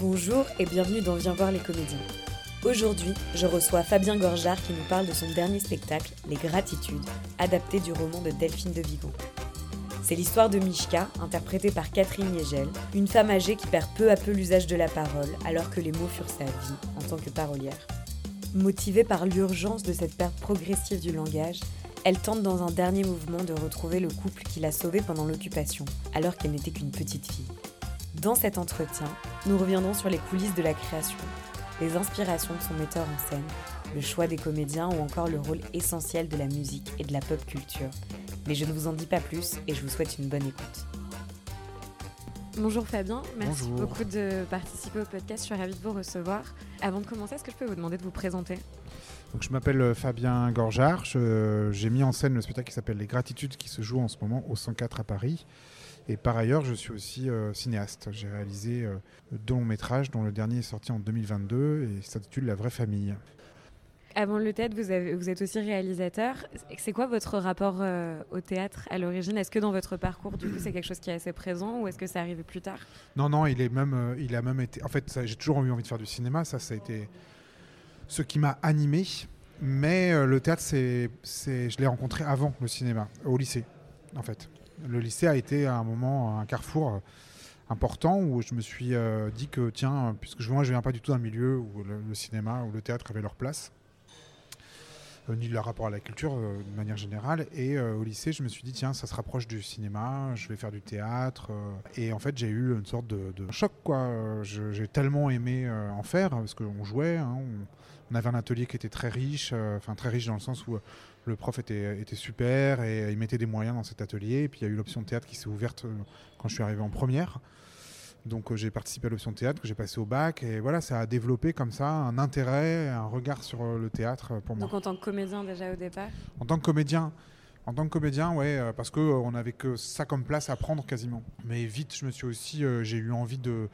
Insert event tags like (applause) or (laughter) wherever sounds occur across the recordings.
Bonjour et bienvenue dans Viens voir les comédiens. Aujourd'hui, je reçois Fabien Gorjard qui nous parle de son dernier spectacle, Les Gratitudes, adapté du roman de Delphine de Vigo. C'est l'histoire de Mishka, interprétée par Catherine Yegel, une femme âgée qui perd peu à peu l'usage de la parole alors que les mots furent sa vie en tant que parolière. Motivée par l'urgence de cette perte progressive du langage, elle tente dans un dernier mouvement de retrouver le couple qui l'a sauvée pendant l'occupation, alors qu'elle n'était qu'une petite fille. Dans cet entretien, nous reviendrons sur les coulisses de la création, les inspirations de son metteur en scène, le choix des comédiens ou encore le rôle essentiel de la musique et de la pop culture. Mais je ne vous en dis pas plus et je vous souhaite une bonne écoute. Bonjour Fabien, merci Bonjour. beaucoup de participer au podcast, je suis ravie de vous recevoir. Avant de commencer, est-ce que je peux vous demander de vous présenter? Donc, je m'appelle euh, Fabien Gorjard. Je- J'ai mis en scène le spectacle qui s'appelle Les Gratitudes qui se joue en ce moment au 104 à Paris. Et par ailleurs, je suis aussi euh, cinéaste. J'ai réalisé euh, deux longs métrages, dont le dernier est sorti en 2022 et s'intitule La vraie famille. Avant le théâtre, vous, avez- vous êtes aussi réalisateur. C'est quoi votre rapport euh, au théâtre à l'origine? Est-ce que dans votre parcours, du coup, c'est quelque chose qui est assez présent ou est-ce que c'est arrivé plus tard? Non, non, il est même, euh, il a même été. En fait, ça, j'ai toujours eu envie de faire du cinéma. Ça, ça a été ce qui m'a animé. Mais euh, le théâtre, c'est, c'est, je l'ai rencontré avant le cinéma, au lycée, en fait. Le lycée a été à un moment un carrefour euh, important où je me suis euh, dit que tiens, puisque moi je viens pas du tout d'un milieu où le, cinéma ou le théâtre avaient leur place, euh, ni leur rapport à la culture euh, de manière générale. Et au lycée, je me suis dit tiens, ça se rapproche du cinéma, je vais faire du théâtre. et en fait, j'ai eu une sorte de, choc quoi. J'ai tellement aimé en faire parce qu'on jouait, hein, on, avait un atelier qui était très riche, enfin très riche dans le sens où le prof était, était super et euh, il mettait des moyens dans cet atelier. Et puis il y a eu l'option théâtre qui s'est ouverte euh, quand je suis arrivé en première. Donc euh, j'ai participé à l'option théâtre que j'ai passé au bac et voilà, ça a développé comme ça un intérêt, un regard sur le théâtre pour moi. Donc en tant que comédien déjà au départ? En tant que comédien, en tant que comédien, ouais, parce que on avait que ça comme place à prendre quasiment. Mais vite, je me suis aussi, euh, j'ai eu envie de,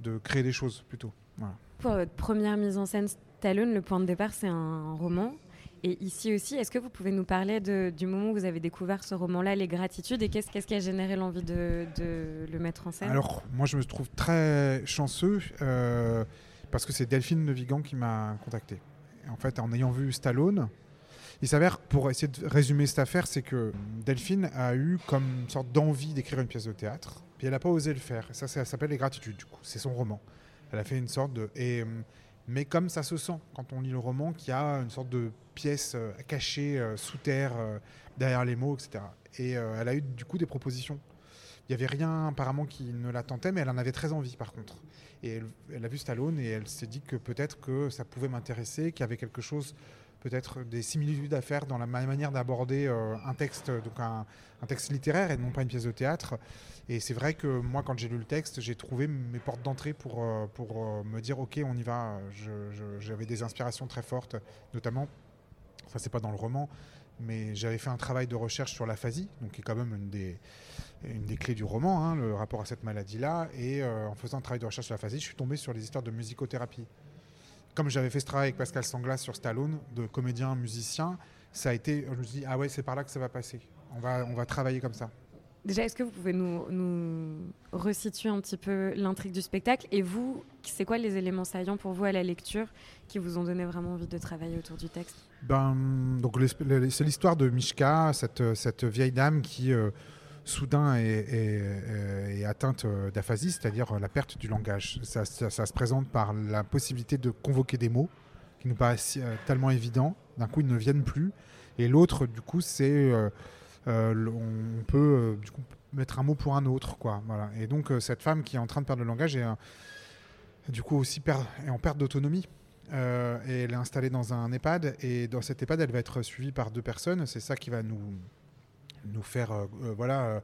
de créer des choses plutôt. Voilà. Pour votre première mise en scène, Stallone, le point de départ, c'est un roman? Et ici aussi, est-ce que vous pouvez nous parler du moment où vous avez découvert ce roman-là, Les Gratitudes, et qu'est-ce qui a généré l'envie de, le mettre en scène? Alors, moi, je me trouve très chanceux euh, parce que c'est Delphine de Vigan qui m'a contacté. En fait, en ayant vu Stallone, il s'avère, pour essayer de résumer cette affaire, c'est que Delphine a eu comme une sorte d'envie d'écrire une pièce de théâtre, puis elle n'a pas osé le faire. Ça, ça s'appelle Les Gratitudes, du coup. C'est son roman. Elle a fait une sorte de. Hum, mais comme ça se sent quand on lit le roman, qu'il y a une sorte de pièce euh, cachée euh, sous terre, euh, derrière les mots, etc. Et elle a eu du coup des propositions. Il n'y avait rien apparemment qui ne la tentait, mais elle en avait très envie par contre. Et elle, elle a vu Stallone et elle s'est dit que peut-être que ça pouvait m'intéresser, qu'il y avait quelque chose, peut-être des similitudes à faire dans la ma- manière d'aborder euh, un texte, donc un, texte littéraire et non pas une pièce de théâtre. Et c'est vrai que moi, quand j'ai lu le texte, j'ai trouvé mes portes d'entrée pour, euh, pour euh, me dire ok, on y va. J'avais des inspirations très fortes, notamment, ça c'est pas dans le roman, mais j'avais fait un travail de recherche sur l'aphasie, donc qui est quand même une des, une des clés du roman, hein, le rapport à cette maladie-là. Et en faisant un travail de recherche sur l'aphasie, je suis tombé sur les histoires de musicothérapie. Comme j'avais fait ce travail avec Pascal Sanglas sur Stallone, de comédien, musicien, ça a été, je me suis dit, ah ouais, c'est par là que ça va passer. On va, on va travailler comme ça. Déjà, est-ce que vous pouvez nous, nous resituer un petit peu l'intrigue du spectacle Et vous, c'est quoi les éléments saillants pour vous à la lecture qui vous ont donné vraiment envie de travailler autour du texte? Ben, donc c'est l'histoire de Mishka, cette, cette vieille dame qui euh, soudain est atteinte euh, d'aphasie, c'est-à-dire euh, la perte du langage. Ça, se présente par la possibilité de convoquer des mots qui nous paraissent euh, tellement évidents, d'un coup ils ne viennent plus. Et l'autre, du coup, c'est on peut mettre un mot pour un autre, quoi. Voilà. Et donc cette femme qui est en train de perdre le langage est du coup aussi en perte d'autonomie. Elle est installée dans un EHPAD et dans cet EHPAD elle va être suivie par deux personnes c'est ça qui va nous nous faire euh, euh, voilà euh,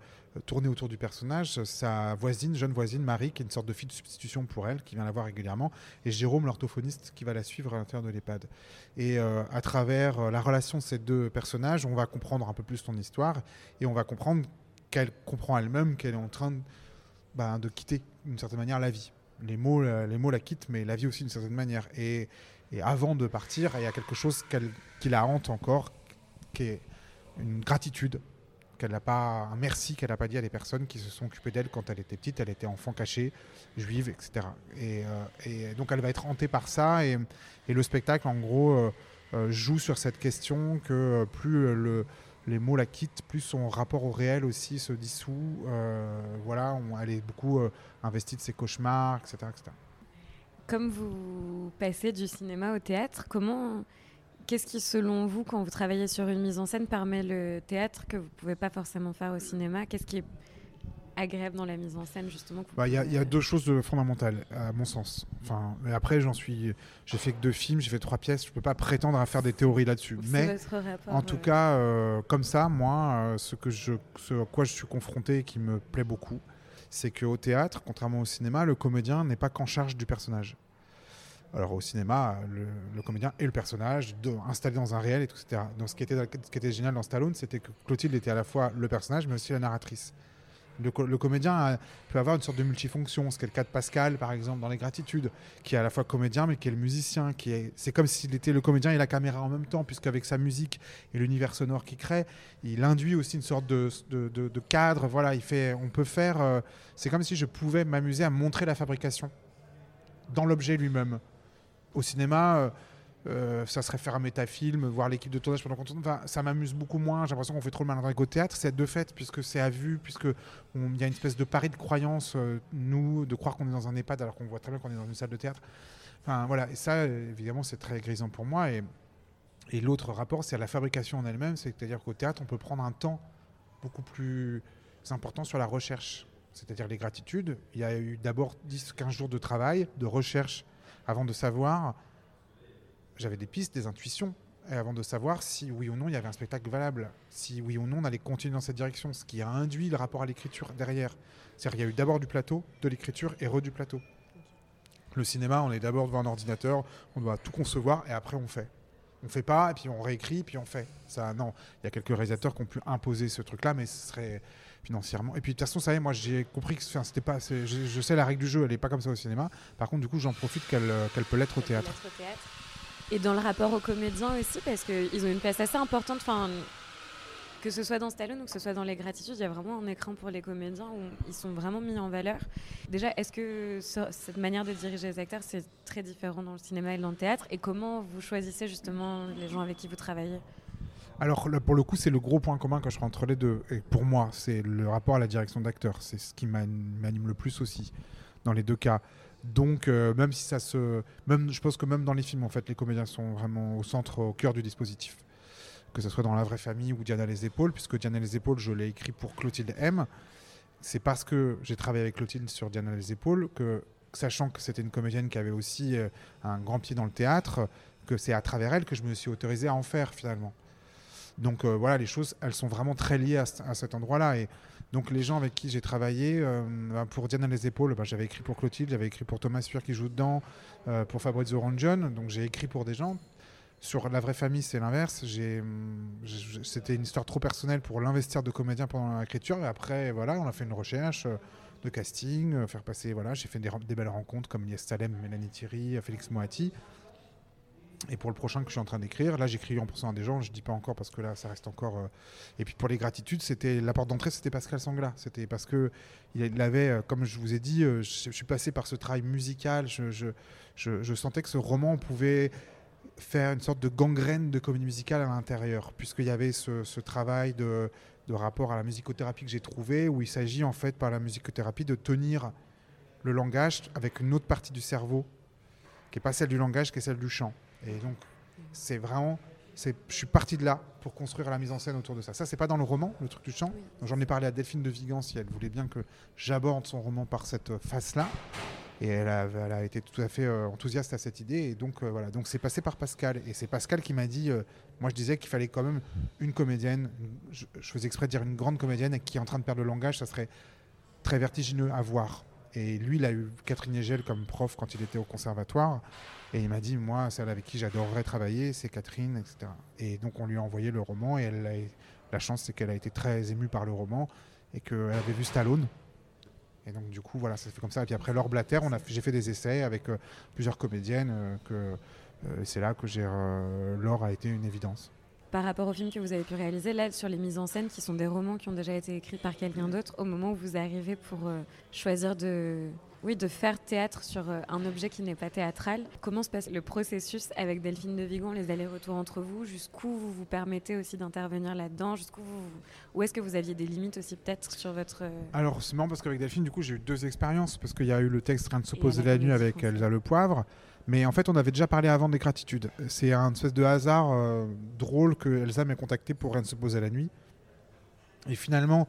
tourner autour du personnage. Sa voisine jeune voisine Marie qui est une sorte de fille de substitution pour elle qui vient la voir régulièrement. Et Jérôme l'orthophoniste qui va la suivre à l'intérieur de l'EHPAD. Et à travers la relation de ces deux personnages on va comprendre un peu plus son histoire. Et on va comprendre qu'elle comprend elle-même qu'elle est en train de, bah, de quitter d'une certaine manière la vie. Les mots, les mots la quittent, mais la vie aussi d'une certaine manière. Et, et avant de partir, il y a quelque chose qu'elle- qui la hante encore, qui est une gratitude qu'elle n'a pas un merci qu'elle n'a pas dit à des personnes qui se sont occupées d'elle quand elle était petite. Elle était enfant caché, juive, etc. Et, et donc elle va être hantée par ça. Et, le spectacle, en gros, joue sur cette question que plus le les mots la quittent, plus son rapport au réel aussi se dissout. Euh, voilà, elle est beaucoup euh, investie de ses cauchemars, etc., Comme vous passez du cinéma au théâtre, comment, qu'est-ce qui, selon vous, quand vous travaillez sur une mise en scène, permet le théâtre que vous ne pouvez pas forcément faire au cinéma? Qu'est-ce qui est agréable dans la mise en scène justement bah, Il y, a deux choses fondamentales à mon sens. Enfin, mais après j'en suis, j'ai fait que deux films, j'ai fait trois pièces, je peux pas prétendre à faire des théories là-dessus. Mais en tout cas, euh, comme ça, moi, euh, ce que je, ce à quoi je suis confronté et qui me plaît beaucoup, c'est qu'au théâtre, contrairement au cinéma, le comédien n'est pas qu'en charge du personnage. Alors au cinéma, le, comédien et le personnage installé dans un réel et tout, etc. Donc ce qui était, génial dans Stallone, c'était que Clotilde était à la fois le personnage, mais aussi la narratrice. Le, comédien peut avoir une sorte de multifonction, ce qui est le cas de Pascal, par exemple, dans Les Gratitudes, qui est à la fois comédien, mais qui est le musicien. Est, c'est comme s'il était le comédien et la caméra en même temps, puisqu'avec sa musique et l'univers sonore qu'il crée, il induit aussi une sorte de, de, cadre. Voilà, il fait, on peut faire. Euh, c'est comme si je pouvais m'amuser à montrer la fabrication dans l'objet lui-même. Au cinéma. Euh, euh, ça serait faire un métafilm, voir l'équipe de tournage pendant qu'on tourne. Ça m'amuse beaucoup moins. J'ai l'impression qu'on fait trop le malin au théâtre. C'est de fait, puisque c'est à vue, puisque il y a une espèce de pari de croyance, euh, nous, de croire qu'on est dans un EHPAD alors qu'on voit très bien qu'on est dans une salle de théâtre. Enfin, voilà. Et ça, évidemment, c'est très grisant pour moi. Et, et l'autre rapport, c'est à la fabrication en elle-même. C'est-à-dire qu'au théâtre, on peut prendre un temps beaucoup plus important sur la recherche. C'est-à-dire les gratitudes. Il y a eu d'abord 10-15 jours de travail, de recherche, avant de savoir j'avais des pistes, des intuitions, avant de savoir si oui ou non il y avait un spectacle valable, si oui ou non on allait continuer dans cette direction, ce qui a induit le rapport à l'écriture derrière. C'est-à-dire qu'il y a eu d'abord du plateau, de l'écriture et re du plateau. Le cinéma, on est d'abord devant un ordinateur, on doit tout concevoir et après on fait. On fait pas et puis on réécrit puis on fait. Ça, non, il y a quelques réalisateurs qui ont pu imposer ce truc-là, mais ce serait financièrement. Et puis de toute façon, ça y est, moi j'ai compris que c'était pas, je, je, sais la règle du jeu, elle est pas comme ça au cinéma. Par contre, du coup, j'en profite qu'elle peut l'être au théâtre. Et dans le rapport aux comédiens aussi, parce qu'ils ont une place assez importante. Enfin, que ce soit dans Stallone ou que ce soit dans Les Gratitudes, il y a vraiment un écran pour les comédiens où ils sont vraiment mis en valeur. Déjà, est-ce que cette manière de diriger les acteurs, c'est très différent dans le cinéma et dans le théâtre? Et comment vous choisissez justement les gens avec qui vous travaillez? Alors pour le coup, c'est le gros point commun que je ferai entre les deux. Et pour moi, c'est le rapport à la direction d'acteur. C'est ce qui m'anime le plus aussi dans les deux cas. Donc, euh, même si ça se. Même, je pense que même dans les films, en fait, les comédiens sont vraiment au centre, au cœur du dispositif. Que ce soit dans La vraie famille ou Diana les épaules, puisque Diana les épaules, je l'ai écrit pour Clotilde M. C'est parce que j'ai travaillé avec Clotilde sur Diana les épaules que, sachant que c'était une comédienne qui avait aussi euh, un grand pied dans le théâtre, que c'est à travers elle que je me suis autorisé à en faire finalement. Donc euh, voilà, les choses, elles sont vraiment très liées à, à cet endroit-là. Et donc les gens avec qui j'ai travaillé, euh, bah, pour Diana les épaules, bah, j'avais écrit pour Clotilde, j'avais écrit pour Thomas Fuhr qui joue dedans, euh, pour Fabrizio Rongion, donc j'ai écrit pour des gens. Sur La vraie famille, c'est l'inverse. C'était une histoire trop personnelle pour l'investir de comédien pendant l'écriture. Et après, voilà, on a fait une recherche euh, de casting, faire passer. Voilà, j'ai fait des, des, belles rencontres comme Lies Salem, Mélanie Thierry, Félix Moati. Et pour le prochain que je suis en train d'écrire, là j'écris en pensant à des gens, je dis pas encore parce que là ça reste encore. Euh, et puis pour les gratitudes, c'était la porte d'entrée, c'était Pascal Sangla. C'était parce que il avait, euh, comme je vous ai dit, euh, je, suis passé par ce travail musical. Je, sentais que ce roman pouvait faire une sorte de gangrène de comédie musicale à l'intérieur, puisqu'il y avait ce, ce travail de, de, rapport à la musicothérapie que j'ai trouvé, où il s'agit en fait par la musicothérapie de tenir le langage avec une autre partie du cerveau, qui n'est pas celle du langage, qui est celle du chant. Et donc, c'est vraiment. Je suis parti de là pour construire la mise en scène autour de ça. Ça, c'est pas dans le roman, le truc du chant. J'en ai parlé à Delphine de Vigan si elle voulait bien que j'aborde son roman par cette face-là. Et elle a, elle a, été tout à fait euh, enthousiaste à cette idée. Et donc, euh, voilà. Donc, c'est passé par Pascal. Et c'est Pascal qui m'a dit euh, moi, je disais qu'il fallait quand même une comédienne. Je, je, faisais exprès de dire une grande comédienne qui est en train de perdre le langage. Ça serait très vertigineux à voir. Et lui, il a eu Catherine Egel comme prof quand il était au conservatoire. Et il m'a dit, moi, celle avec qui j'adorerais travailler, c'est Catherine, etc. Et donc, on lui a envoyé le roman. Et elle a, la chance, c'est qu'elle a été très émue par le roman et qu'elle avait vu Stallone. Et donc, du coup, voilà, ça se fait comme ça. Et puis après, Laure Blatter, j'ai fait des essais avec euh, plusieurs comédiennes. Euh, que euh, c'est là que j'ai, Laure a été une évidence. Par rapport au film que vous avez pu réaliser, là, sur les mises en scène qui sont des romans qui ont déjà été écrits par quelqu'un d'autre, au moment où vous arrivez pour euh, choisir de, oui, de faire théâtre sur euh, un objet qui n'est pas théâtral, comment se passe le processus avec Delphine de Vigan, les allers-retours entre vous? Jusqu'où vous vous permettez aussi d'intervenir là-dedans? Jusqu'où Où est-ce que vous aviez des limites aussi peut-être sur votre... Euh, Alors, c'est marrant parce qu'avec Delphine, du coup, j'ai eu deux expériences, parce qu'il y a eu le texte Rien de se poser la nuit avec Elsa Le Poivre. Mais en fait, on avait déjà parlé avant des gratitudes. C'est un espèce de hasard euh, drôle que Elsa m'ait contacté pour Rien ne se poser la nuit. Et finalement,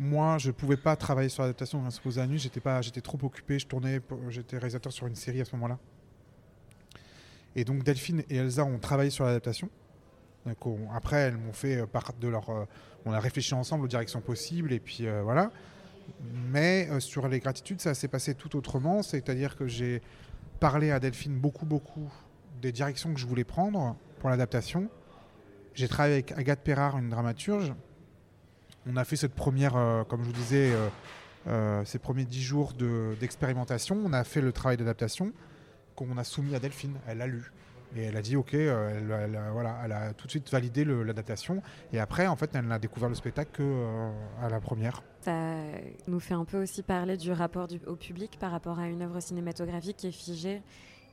moi, je ne pouvais pas travailler sur l'adaptation de Rien se poser la nuit. J'étais trop occupé. J'étais réalisateur sur une série à ce moment-là. Et donc Delphine et Elsa ont travaillé sur l'adaptation. Après, elles m'ont fait euh, part de leur. Euh, on a réfléchi ensemble aux directions possibles et puis voilà. Mais sur les gratitudes, ça s'est passé tout autrement. C'est-à-dire que j'ai parlé à Delphine beaucoup, beaucoup des directions que je voulais prendre pour l'adaptation. J'ai travaillé avec Agathe Perrard, une dramaturge. On a fait cette première, euh, comme je vous disais, euh, euh, ces premiers dix jours d'expérimentation. on a fait le travail d'adaptation qu'on a soumis à Delphine. Elle l'a lu. Et elle a dit OK, elle, voilà, elle a tout de suite validé l'adaptation. Et après, en fait, elle n'a découvert le spectacle qu'à la première. Ça nous fait un peu aussi parler du rapport au public par rapport à une œuvre cinématographique qui est figée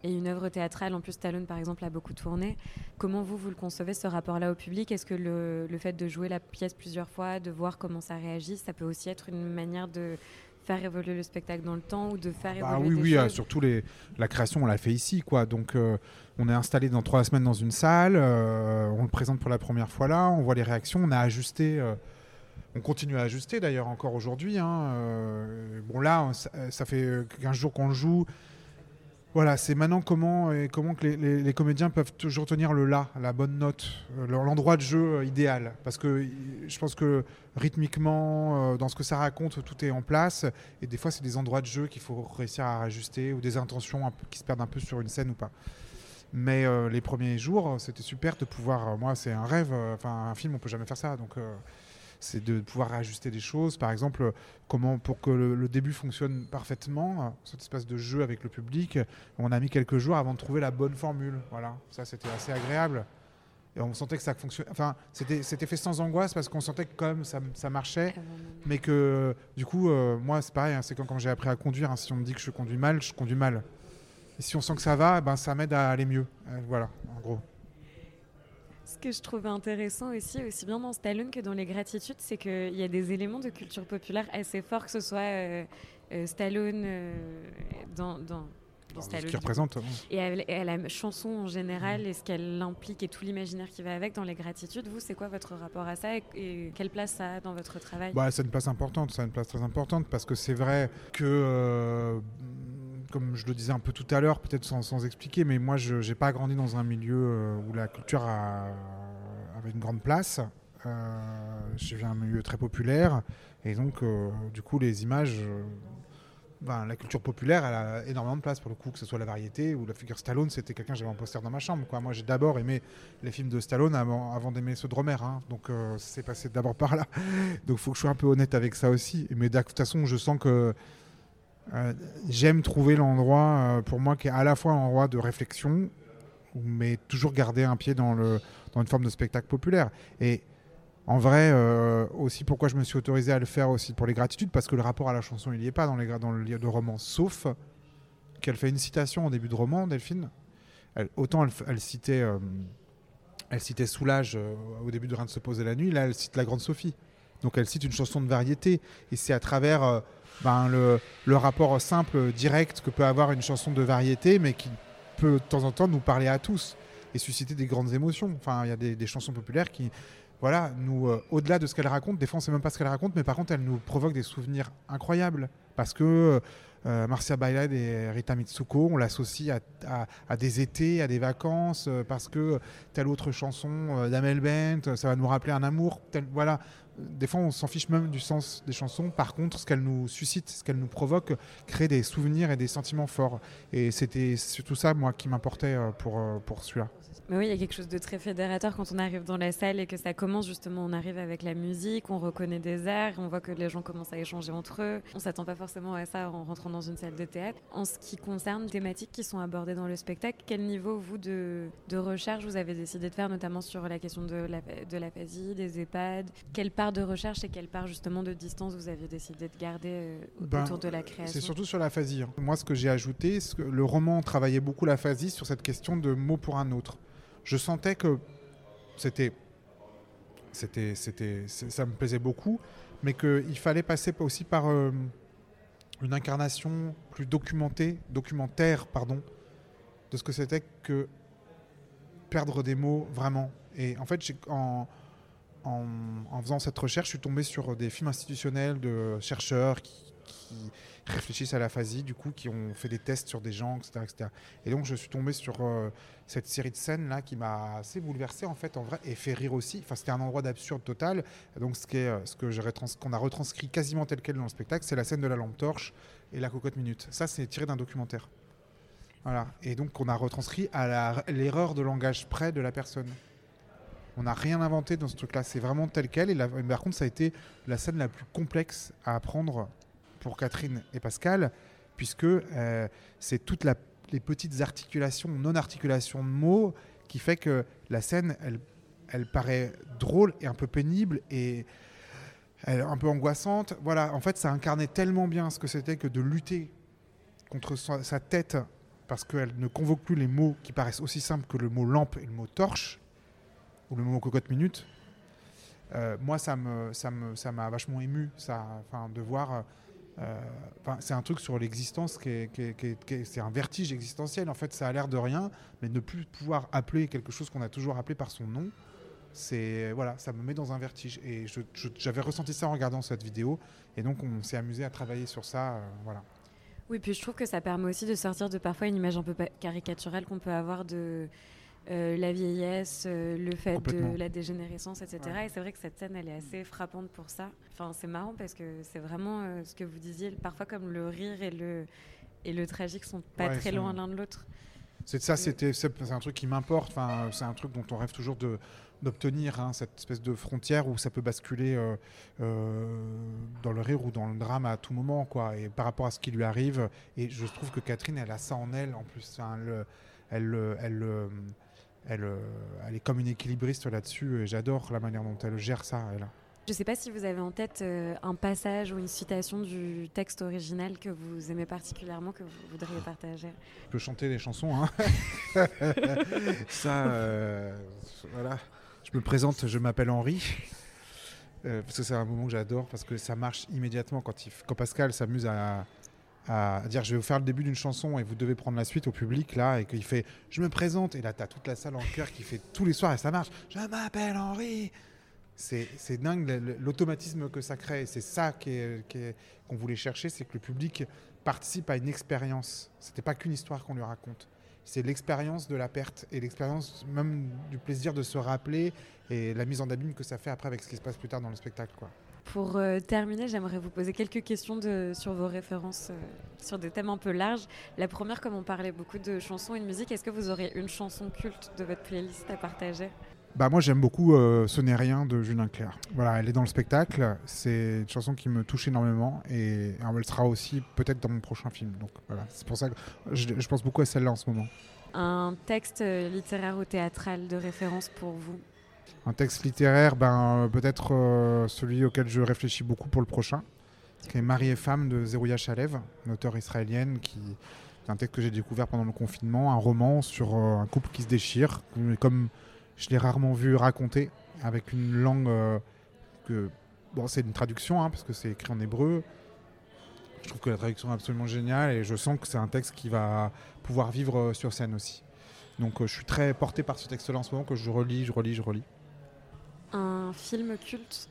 et une œuvre théâtrale. En plus, Stallone, par exemple, a beaucoup tourné. Comment vous, vous le concevez, ce rapport-là au public? Est-ce que le, fait de jouer la pièce plusieurs fois, de voir comment ça réagit, ça peut aussi être une manière de faire évoluer le spectacle dans le temps ou de faire bah évoluer oui, oui, euh, surtout les, la création, on l'a fait ici, quoi. Donc, euh, on est installé dans trois semaines dans une salle, euh, on le présente pour la première fois là, on voit les réactions, on a ajusté. on continue à ajuster d'ailleurs encore aujourd'hui. Hein, bon là, ça, ça fait 15 jours qu'on le joue. Voilà, c'est maintenant comment, et comment que les, comédiens peuvent toujours tenir le là, la bonne note, euh, l'endroit de jeu euh, idéal. Parce que je pense que rythmiquement, euh, dans ce que ça raconte, tout est en place. Et des fois, c'est des endroits de jeu qu'il faut réussir à ajuster ou des intentions qui se perdent un peu sur une scène ou pas. Mais les premiers jours, c'était super de pouvoir. moi, c'est un rêve. Enfin, un film, on peut jamais faire ça. Donc c'est de pouvoir ajuster des choses. Par exemple, comment pour que le, début fonctionne parfaitement, cet espace de jeu avec le public, on a mis quelques jours avant de trouver la bonne formule. Voilà, ça c'était assez agréable. Et on sentait que ça fonctionnait. Enfin, c'était fait sans angoisse parce qu'on sentait que quand même ça, ça marchait, mais que du coup, euh, moi c'est pareil, hein, c'est quand, j'ai appris à conduire. Hein, si on me dit que je conduis mal, je conduis mal. Et si on sent que ça va, ben, ça m'aide à aller mieux. Euh, voilà, en gros. Ce que je trouvais intéressant aussi, aussi bien dans Stallone que dans Les Gratitudes, c'est qu'il y a des éléments de culture populaire assez forts, que ce soit euh, euh, Stallone euh, dans, dans, Stallone. Ce qu'il représente. Et, la chanson en général, mm. et ce qu'elle implique et tout l'imaginaire qui va avec dans Les Gratitudes, vous, c'est quoi votre rapport à ça et, quelle place ça a dans votre travail? Bah, C'est une place importante, c'est une place très importante parce que c'est vrai que comme je le disais un peu tout à l'heure, peut-être sans, expliquer, mais moi, je n'ai pas grandi dans un milieu euh, où la culture avait une grande place. Euh, je viens d'un milieu très populaire, et donc, euh, du coup, les images. Ben, la culture populaire, elle a énormément de place pour le coup, que ce soit la variété ou la figure Stallone, c'était quelqu'un que j'avais en poster dans ma chambre. Moi, j'ai d'abord aimé les films de Stallone avant, avant d'aimer ceux de Romer, hein. donc c'est passé d'abord par là. (laughs) Donc, il faut que je sois un peu honnête avec ça aussi. Mais de toute façon, je sens que euh, j'aime trouver l'endroit, euh, pour moi, qui est à la fois un endroit de réflexion, mais toujours garder un pied dans, une forme de spectacle populaire. Et en vrai, euh, aussi pourquoi je me suis autorisé à le faire aussi pour les gratitudes, parce que le rapport à la chanson, il n'y est pas dans, le livre de roman, sauf qu'elle fait une citation au début de roman, Delphine. autant elle, citait, elle citait Soulage au début de Rien de se poser la nuit, là elle cite la Grande Sophie. Donc elle cite une chanson de variété, et c'est à travers ben, le, le, rapport simple, direct que peut avoir une chanson de variété, mais qui peut de temps en temps nous parler à tous et susciter des grandes émotions. Enfin, il y a des, des, chansons populaires qui, voilà, nous, euh, au-delà de ce qu'elles racontent, des fois on sait même pas ce qu'elles racontent, mais par contre elles nous provoquent des souvenirs incroyables parce que euh, Marcia Bailad et Rita Mitsuko, on l'associe à, des étés, à des vacances, euh, parce que telle autre chanson d'Amel Bent, ça va nous rappeler un amour. Tel, voilà, des fois, on s'en fiche même du sens des chansons. Par contre, ce qu'elles nous suscitent, ce qu'elles nous provoquent, crée des souvenirs et des sentiments forts. Et c'était surtout ça, moi, qui m'importait euh, pour, euh, pour celui-là. Mais oui, il y a quelque chose de très fédérateur quand on arrive dans la salle et que ça commence justement. On arrive avec la musique, on reconnaît des airs, on voit que les gens commencent à échanger entre eux. On s'attend pas forcément à ça en rentrant dans une salle de théâtre. En ce qui concerne les thématiques qui sont abordées dans le spectacle, quel niveau vous de, de recherche vous avez décidé de faire, notamment sur la question de la, de l'aphasie, des EHPAD? Quelle part de recherche et quelle part justement de distance vous avez décidé de garder euh, Ben, autour de la création? C'est surtout sur l'aphasie. hein. Moi, ce que j'ai ajouté, que le roman travaillait beaucoup l'aphasie sur cette question de mot pour un autre. Je sentais que c'était, c'était, c'était, ça me plaisait beaucoup, mais qu'il fallait passer pas aussi par euh, une incarnation plus documentée, documentaire, pardon, de ce que c'était que perdre des mots vraiment. Et en fait, en, en faisant cette recherche, je suis tombé sur des films institutionnels de chercheurs qui, qui réfléchissent à l'aphasie, du coup, qui ont fait des tests sur des gens, etc. etc. Et donc, je suis tombé sur euh, cette série de scènes là qui m'a assez bouleversé en fait, en vrai, et fait rire aussi. Enfin, c'était un endroit d'absurde total. Donc, ce qui euh, ce que qu'on a retranscrit quasiment tel quel dans le spectacle, c'est la scène de la lampe torche et la cocotte minute. Ça, c'est tiré d'un documentaire. Voilà. Et donc, on a retranscrit à l'erreur de langage près de la personne. On n'a rien inventé dans ce truc-là. C'est vraiment tel quel. Et par contre, ça a été la scène la plus complexe à apprendre pour Catherine et Pascal, puisque euh, c'est toutes les petites articulations, non-articulations de mots, qui fait que la scène, elle, elle paraît drôle et un peu pénible et un peu angoissante. Voilà, en fait, ça incarnait tellement bien ce que c'était que de lutter contre sa, tête, parce qu'elle ne convoque plus les mots qui paraissent aussi simples que le mot lampe et le mot torche, ou le mot cocotte minute. Euh, moi, ça me, ça me, ça m'a vachement ému, ça, de voir. Euh, c'est un truc sur l'existence qui est, c'est un vertige existentiel. En fait, ça a l'air de rien, mais ne plus pouvoir appeler quelque chose qu'on a toujours appelé par son nom, c'est voilà, ça me met dans un vertige. Et j'avais ressenti ça en regardant cette vidéo, et donc on s'est amusé à travailler sur ça, euh, voilà. Oui, puis je trouve que ça permet aussi de sortir de parfois une image un peu caricaturale qu'on peut avoir de euh, la vieillesse, euh, le fait de la dégénérescence, etc. Ouais. Et c'est vrai que cette scène, elle est assez frappante pour ça. Enfin, c'est marrant parce que c'est vraiment euh, ce que vous disiez, parfois comme le rire et le, et le tragique sont pas Ouais, très loin l'un de l'autre. C'est ça, c'était c'est un truc qui m'importe. Enfin, c'est un truc dont on rêve toujours de d'obtenir hein, cette espèce de frontière où ça peut basculer euh, euh, dans le rire ou dans le drame à tout moment, quoi. Et par rapport à ce qui lui arrive, et je trouve que Catherine, elle a ça en elle. En plus, elle, elle, elle, elle, euh, elle, euh, elle est comme une équilibriste là-dessus. Et j'adore la manière dont elle gère ça. Elle. Je ne sais pas si vous avez en tête euh, un passage ou une citation du texte original que vous aimez particulièrement, que vous voudriez partager. Je peux chanter les chansons, hein. (laughs) ça, euh, voilà. Je me présente, je m'appelle Henri. Euh, parce que c'est un moment que j'adore, parce que ça marche immédiatement quand, il, quand Pascal s'amuse à, à dire je vais vous faire le début d'une chanson et vous devez prendre la suite au public là et qu'il fait je me présente et là t'as toute la salle en chœur qui fait tous les soirs et ça marche je m'appelle Henri c'est dingue l'automatisme que ça crée. C'est ça qu'on voulait chercher, c'est que le public participe à une expérience. C'était pas qu'une histoire qu'on lui raconte. C'est l'expérience de la perte et l'expérience même du plaisir de se rappeler et la mise en abîme que ça fait après avec ce qui se passe plus tard dans le spectacle. Quoi. Pour euh, terminer, j'aimerais vous poser quelques questions de, sur vos références, euh, sur des thèmes un peu larges. La première, comme on parlait beaucoup de chansons et de musique, est-ce que vous aurez une chanson culte de votre playlist à partager? Bah moi j'aime beaucoup euh, Ce n'est rien de Julien Clerc. Voilà, elle est dans le spectacle. C'est une chanson qui me touche énormément et elle sera aussi peut-être dans mon prochain film. Donc voilà, c'est pour ça que je, je pense beaucoup à celle-là en ce moment. Un texte littéraire ou théâtral de référence pour vous? Un texte littéraire, ben, euh, peut-être euh, celui auquel je réfléchis beaucoup pour le prochain, qui est Marie et femme de Zerouya Chalev, une auteure israélienne qui c'est un texte que j'ai découvert pendant le confinement, un roman sur euh, un couple qui se déchire, comme je l'ai rarement vu raconter, avec une langue que bon, c'est une traduction hein, parce que c'est écrit en hébreu. Je trouve que la traduction est absolument géniale et je sens que c'est un texte qui va pouvoir vivre sur scène aussi. Donc je suis très porté par ce texte-là en ce moment que je relis, je relis, je relis. Un film culte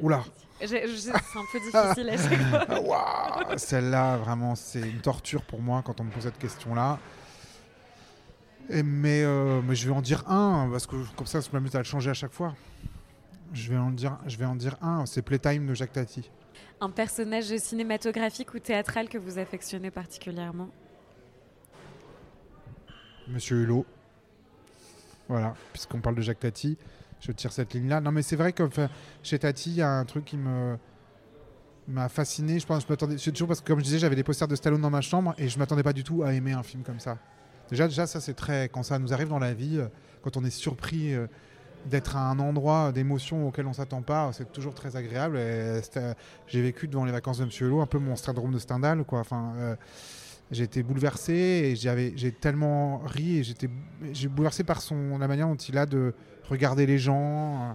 Oula. C'est un peu difficile à chaque (laughs) fois. Celle-là, vraiment, c'est une torture pour moi quand on me pose cette question-là. Mais, euh, mais je vais en dire un, parce que comme ça, je m'amuse à le changer à chaque fois. Je vais en dire, je vais en dire un, c'est Playtime de Jacques Tati. Un personnage cinématographique ou théâtral que vous affectionnez particulièrement? Monsieur Hulot. Voilà, puisqu'on parle de Jacques Tati, je tire cette ligne-là. Non, mais c'est vrai que chez Tati, il y a un truc qui m'a fasciné. Je pense, m'attendais, c'est toujours parce que comme je disais, j'avais des posters de Stallone dans ma chambre et je m'attendais pas du tout à aimer un film comme ça. Déjà, déjà, ça c'est très quand ça nous arrive dans la vie, euh, quand on est surpris euh, d'être à un endroit d'émotion auquel on s'attend pas, c'est toujours très agréable. J'ai vécu devant les vacances de Monsieur Hulot un peu mon syndrome de Stendhal. Enfin. euh, j'ai été bouleversé et j'ai tellement ri et j'étais, j'ai bouleversé par son, la manière dont il a de regarder les gens. euh,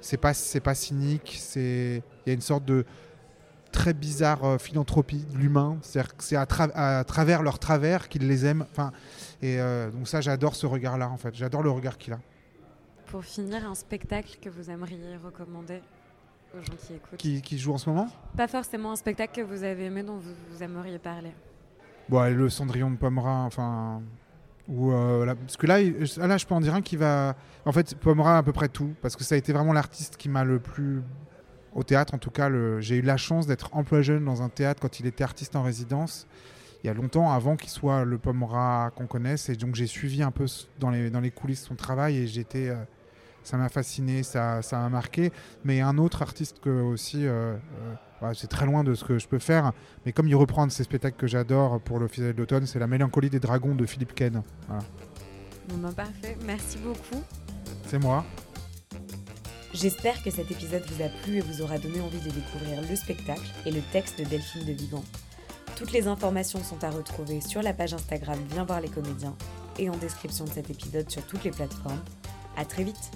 C'est pas, c'est pas cynique. C'est, il y a une sorte de très bizarre euh, philanthropie de l'humain. C'est-à-dire que c'est à, tra- à travers leur travers qu'il les aime. Enfin, et euh, donc ça, j'adore ce regard-là en fait. J'adore le regard qu'il a. Pour finir, un spectacle que vous aimeriez recommander aux gens qui écoutent Qui, qui joue en ce moment? Pas forcément un spectacle que vous avez aimé dont vous, vous aimeriez parler. Bon, le Cendrillon de Pomera, enfin. Euh, parce que là, il- là, je peux en dire un qui va. En fait, Pomera à peu près tout, parce que ça a été vraiment l'artiste qui m'a le plus. Au théâtre, en tout cas, j'ai eu la chance d'être emploi jeune dans un théâtre quand il était artiste en résidence, il y a longtemps, avant qu'il soit le Pomera qu'on connaisse. Et donc, j'ai suivi un peu dans les, dans les coulisses son travail et j'étais. euh, ça m'a fasciné, ça m'a marqué. Mais un autre artiste que aussi. euh, ouais, c'est très loin de ce que je peux faire. Mais comme il reprend ces spectacles que j'adore pour le Fidèle d'automne, c'est La mélancolie des dragons de Philippe Ken. Voilà. Bon ben parfait, merci beaucoup. C'est moi. J'espère que cet épisode vous a plu et vous aura donné envie de découvrir le spectacle et le texte de Delphine de Vigan. Toutes les informations sont à retrouver sur la page Instagram Viens voir les comédiens et en description de cet épisode sur toutes les plateformes. À très vite